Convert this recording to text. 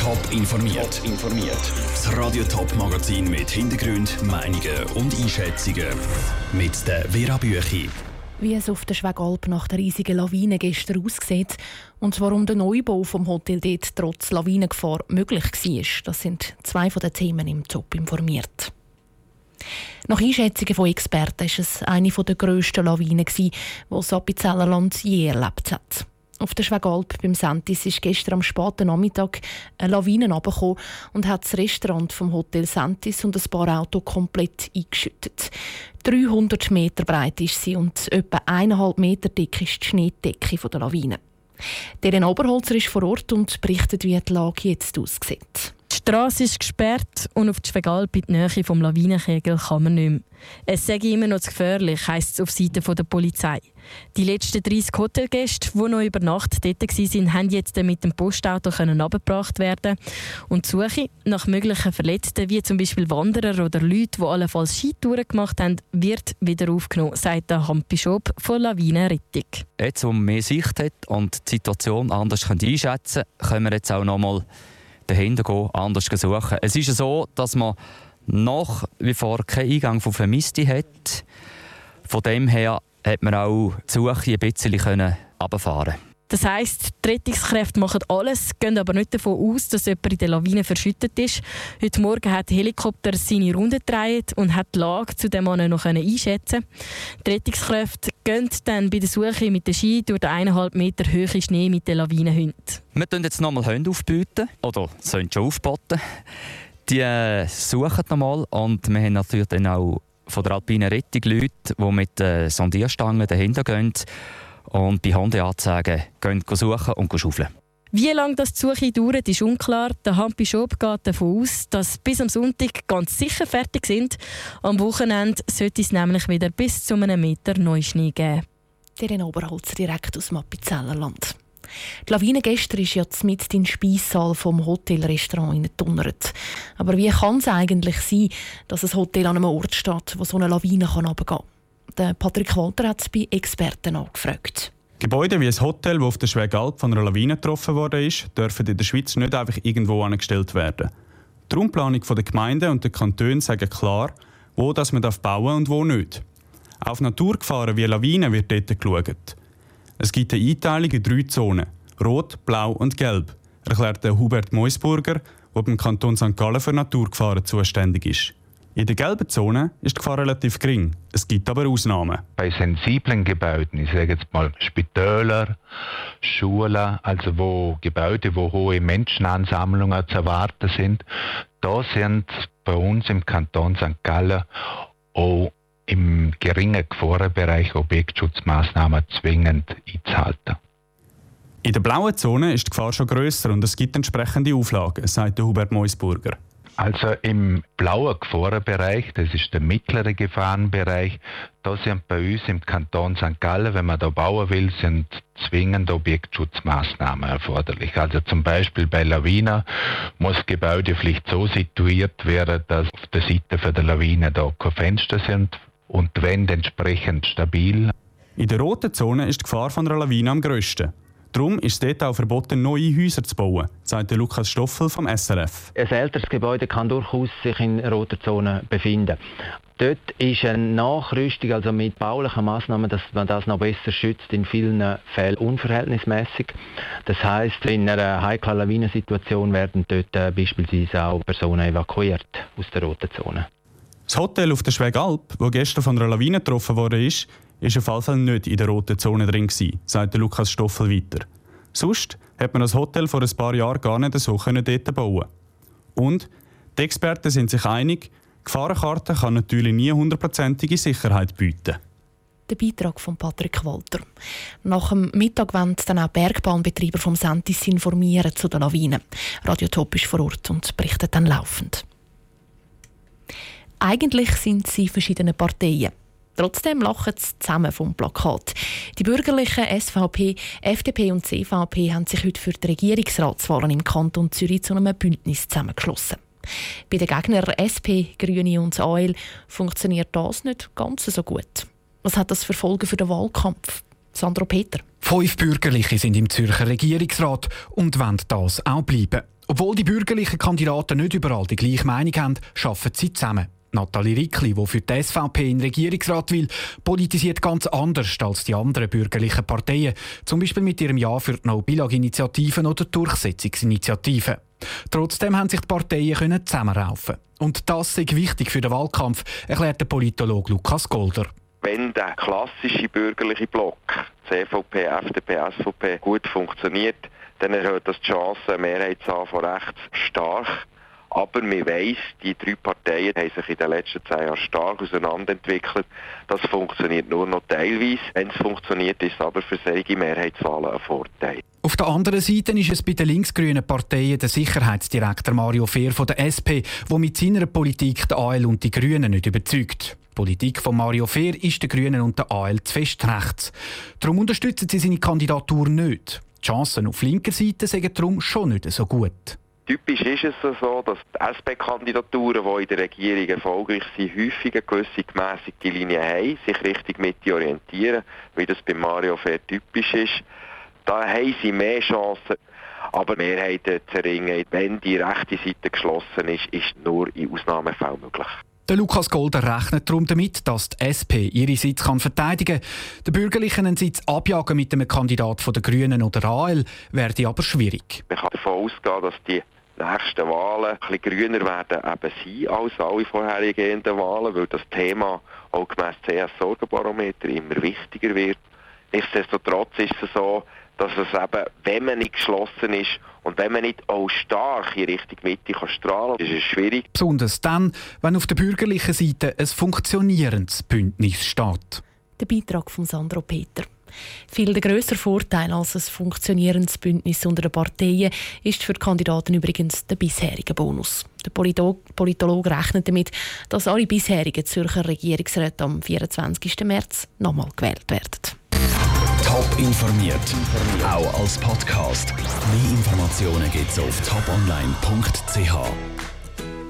Top informiert. informiert. Das Radio Top Magazin mit Hintergrund, Meinungen und Einschätzungen mit der Vera Büchi. Wie es auf der Schwegalp nach der riesigen Lawine gestern aussieht und warum der Neubau vom Hotel dort trotz Lawinengefahr möglich war, das sind zwei von den Themen im Top informiert. Nach Einschätzungen von Experten war es eine der grössten Lawinen, die das Appenzellerland je erlebt hat. Auf der Schwegalp beim Sentis ist gestern am späten Nachmittag eine Lawine herabgekommen und hat das Restaurant vom Hotel Sentis und ein paar Autos komplett eingeschüttet. 300 Meter breit ist sie und etwa 1,5 Meter dick ist die Schneedecke der Lawine. Deren Oberholzer ist vor Ort und berichtet, wie die Lage jetzt aussieht. Die Straße ist gesperrt und auf die Schwegalp in Nähe vom Lawinenkegel kann man nicht mehr. Es sei immer noch zu gefährlich, heisst es auf Seite der Polizei. Die letzten 30 Hotelgäste, die noch über Nacht dort waren, haben jetzt mit dem Postauto abgebracht werden Und die Suche nach möglichen Verletzten, wie zum Beispiel Wanderer oder Leute, die allenfalls Skitouren gemacht haben, wird wieder aufgenommen, sagt der Hampbischof von Lawinenrettung. Jetzt, wo man mehr Sicht hat und die Situation anders einschätzen können wir jetzt auch noch mal dahinter gehen, anders suchen. Es ist so, dass man nach wie vor keinen Eingang von Vermissten hat. Von dem her hat man auch die Suche ein bisschen runterfahren das heisst, die Rettungskräfte machen alles, gehen aber nicht davon aus, dass jemand in der Lawine verschüttet ist. Heute Morgen hat der Helikopter seine Runde gedreht und hat die Lage zu dem Mann noch einschätzen Die Rettungskräfte gehen dann bei der Suche mit dem Ski durch den eineinhalb Meter hohen Schnee mit den Lawinenhunden. Wir tun jetzt nochmal Hunde aufbieten, oder sollen schon aufboten. Die äh, suchen nochmal und wir haben natürlich dann auch von der Alpinen Rettung Leute, die mit äh, Sondierstangen dahinter gehen und bei Hundeanzeigen gehen suchen und schaufeln. Wie lange das die Suche dauert, ist unklar. Der Hampischob geht davon aus, dass bis am Sonntag ganz sicher fertig sind. Am Wochenende sollte es nämlich wieder bis zu einem Meter Neuschnee geben. Der Oberholzer direkt aus Appenzellerland. Die Lawine gestern ist ja mit in den Speissaal vom Hotelrestaurant gedonnert. Aber wie kann es eigentlich sein, dass ein Hotel an einem Ort steht, wo so eine Lawine herabgehen kann? Der Patrick Walter hat es bei Experten angefragt. Gebäude wie ein Hotel, das auf der Schwegalp von einer Lawine getroffen worden ist, dürfen in der Schweiz nicht einfach irgendwo angestellt werden. Die Raumplanung der Gemeinden und der Kantone sagen klar, wo das man bauen und wo nicht. Auf Naturgefahren wie Lawinen wird dort geschaut. Es gibt eine Einteilung in drei Zonen: Rot, Blau und Gelb, erklärt Hubert Meusburger, der beim Kanton St. Gallen für Naturgefahren zuständig ist. In der gelben Zone ist die Gefahr relativ gering. Es gibt aber Ausnahmen. Bei sensiblen Gebäuden, ich sage jetzt mal Spitäler, Schulen, also wo Gebäude, wo hohe Menschenansammlungen zu erwarten sind, da sind bei uns im Kanton St. Gallen auch im geringen Gefahrenbereich Objektschutzmaßnahmen zwingend einzuhalten. In der blauen Zone ist die Gefahr schon grösser und es gibt entsprechende Auflagen, sagt Hubert Meusburger. Also im blauen Gefahrenbereich, das ist der mittlere Gefahrenbereich, da sind bei uns im Kanton St. Gallen, wenn man da bauen will, sind zwingend Objektschutzmaßnahmen erforderlich. Also zum Beispiel bei Lawinen muss Gebäude vielleicht so situiert werden, dass auf der Seite für der Lawine da keine Fenster sind und die Wände entsprechend stabil. In der roten Zone ist die Gefahr von einer Lawine am grössten. Darum ist es dort auch verboten, neue Häuser zu bauen, sagt Lukas Stoffel vom SRF. Ein älteres Gebäude kann durchaus sich in roter Zone befinden. Dort ist eine Nachrüstung, also mit baulichen Maßnahmen, dass man das noch besser schützt, in vielen Fällen unverhältnismäßig. Das heißt, in einer heiklen Lawinensituation werden dort äh, beispielsweise auch Personen evakuiert aus der roten Zone. Das Hotel auf der Schwegalp, wo gestern von einer Lawine getroffen wurde, ist, ist auf jeden Fall nicht in der roten Zone drin gewesen, sagt Lukas Stoffel weiter. Sonst hat man das Hotel vor ein paar Jahren gar nicht so dort bauen Und die Experten sind sich einig, Gefahrenkarte kann natürlich nie hundertprozentige Sicherheit bieten. Der Beitrag von Patrick Walter. Nach dem Mittag wollen dann auch Bergbahnbetreiber vom Sentis informieren zu den Lawinen. Radio Top ist vor Ort und berichtet dann laufend. Eigentlich sind sie verschiedene Parteien. Trotzdem lachen sie zusammen vom Plakat. Die bürgerlichen SVP, FDP und CVP haben sich heute für die Regierungsratswahlen im Kanton Zürich zu einem Bündnis zusammengeschlossen. Bei den Gegnern SP, Grüne und AL funktioniert das nicht ganz so gut. Was hat das für Folgen für den Wahlkampf? Sandro Peter. Fünf Bürgerliche sind im Zürcher Regierungsrat und wollen das auch bleiben. Obwohl die bürgerlichen Kandidaten nicht überall die gleiche Meinung haben, arbeiten sie zusammen. Nathalie Rickli, die für die SVP in den Regierungsrat will, politisiert ganz anders als die anderen bürgerlichen Parteien, zum Beispiel mit ihrem Ja für die No-Bilag-Initiativen oder Durchsetzungsinitiativen. Trotzdem haben sich die Parteien zusammenraufen Und das ist wichtig für den Wahlkampf, erklärt der Politologe Lukas Golder. Wenn der klassische bürgerliche Block, CVP, FDP, SVP, gut funktioniert, dann erhöht das die Chance, eine Mehrheit von rechts stark. Aber man weiss, die drei Parteien haben sich in den letzten zehn Jahren stark auseinanderentwickelt. Das funktioniert nur noch teilweise. Wenn es funktioniert, ist es aber für solche Mehrheitswahlen ein Vorteil. Auf der anderen Seite ist es bei den linksgrünen Parteien der Sicherheitsdirektor Mario Fehr von der SP, der mit seiner Politik die AL und die Grünen nicht überzeugt. Die Politik von Mario Fehr ist den Grünen und der AL zu fest rechts. Darum unterstützen sie seine Kandidatur nicht. Die Chancen auf linker Seite sind darum schon nicht so gut. Typisch ist es so, dass die SP-Kandidaturen, die in der Regierung erfolgreich sind, häufig eine gewisse gemäßigte Linie haben, sich Richtung Mitte orientieren, wie das bei Mario Fair typisch ist. Da haben sie mehr Chancen, aber Mehrheiten zu erringen, wenn die rechte Seite geschlossen ist, ist nur in Ausnahmefällen möglich. Der Lukas Golder rechnet darum damit, dass die SP ihre Sitz kann verteidigen kann. Der Bürgerlichen einen Sitz abjagen mit einem Kandidat von der Grünen oder AL werde aber schwierig. Man kann davon ausgehen, dass die nächsten Wahlen ein bisschen grüner werden eben sein als alle vorhergehenden Wahlen, weil das Thema auch gemäss CS-Sorgenbarometer immer wichtiger wird. Nichtsdestotrotz ist es so, dass es eben, wenn man nicht geschlossen ist und wenn man nicht auch stark in Richtung Mitte kann strahlen kann, ist es schwierig. Besonders dann, wenn auf der bürgerlichen Seite ein funktionierendes Bündnis steht. Der Beitrag von Sandro Peter. Viel der grösser Vorteil als ein funktionierendes Bündnis unter den Parteien ist für die Kandidaten übrigens der bisherige Bonus. Der Politologe rechnet damit, dass alle bisherigen Zürcher Regierungsräte am 24. März nochmal gewählt werden. Top informiert, auch als Podcast. Mehr Informationen gibt es auf toponline.ch.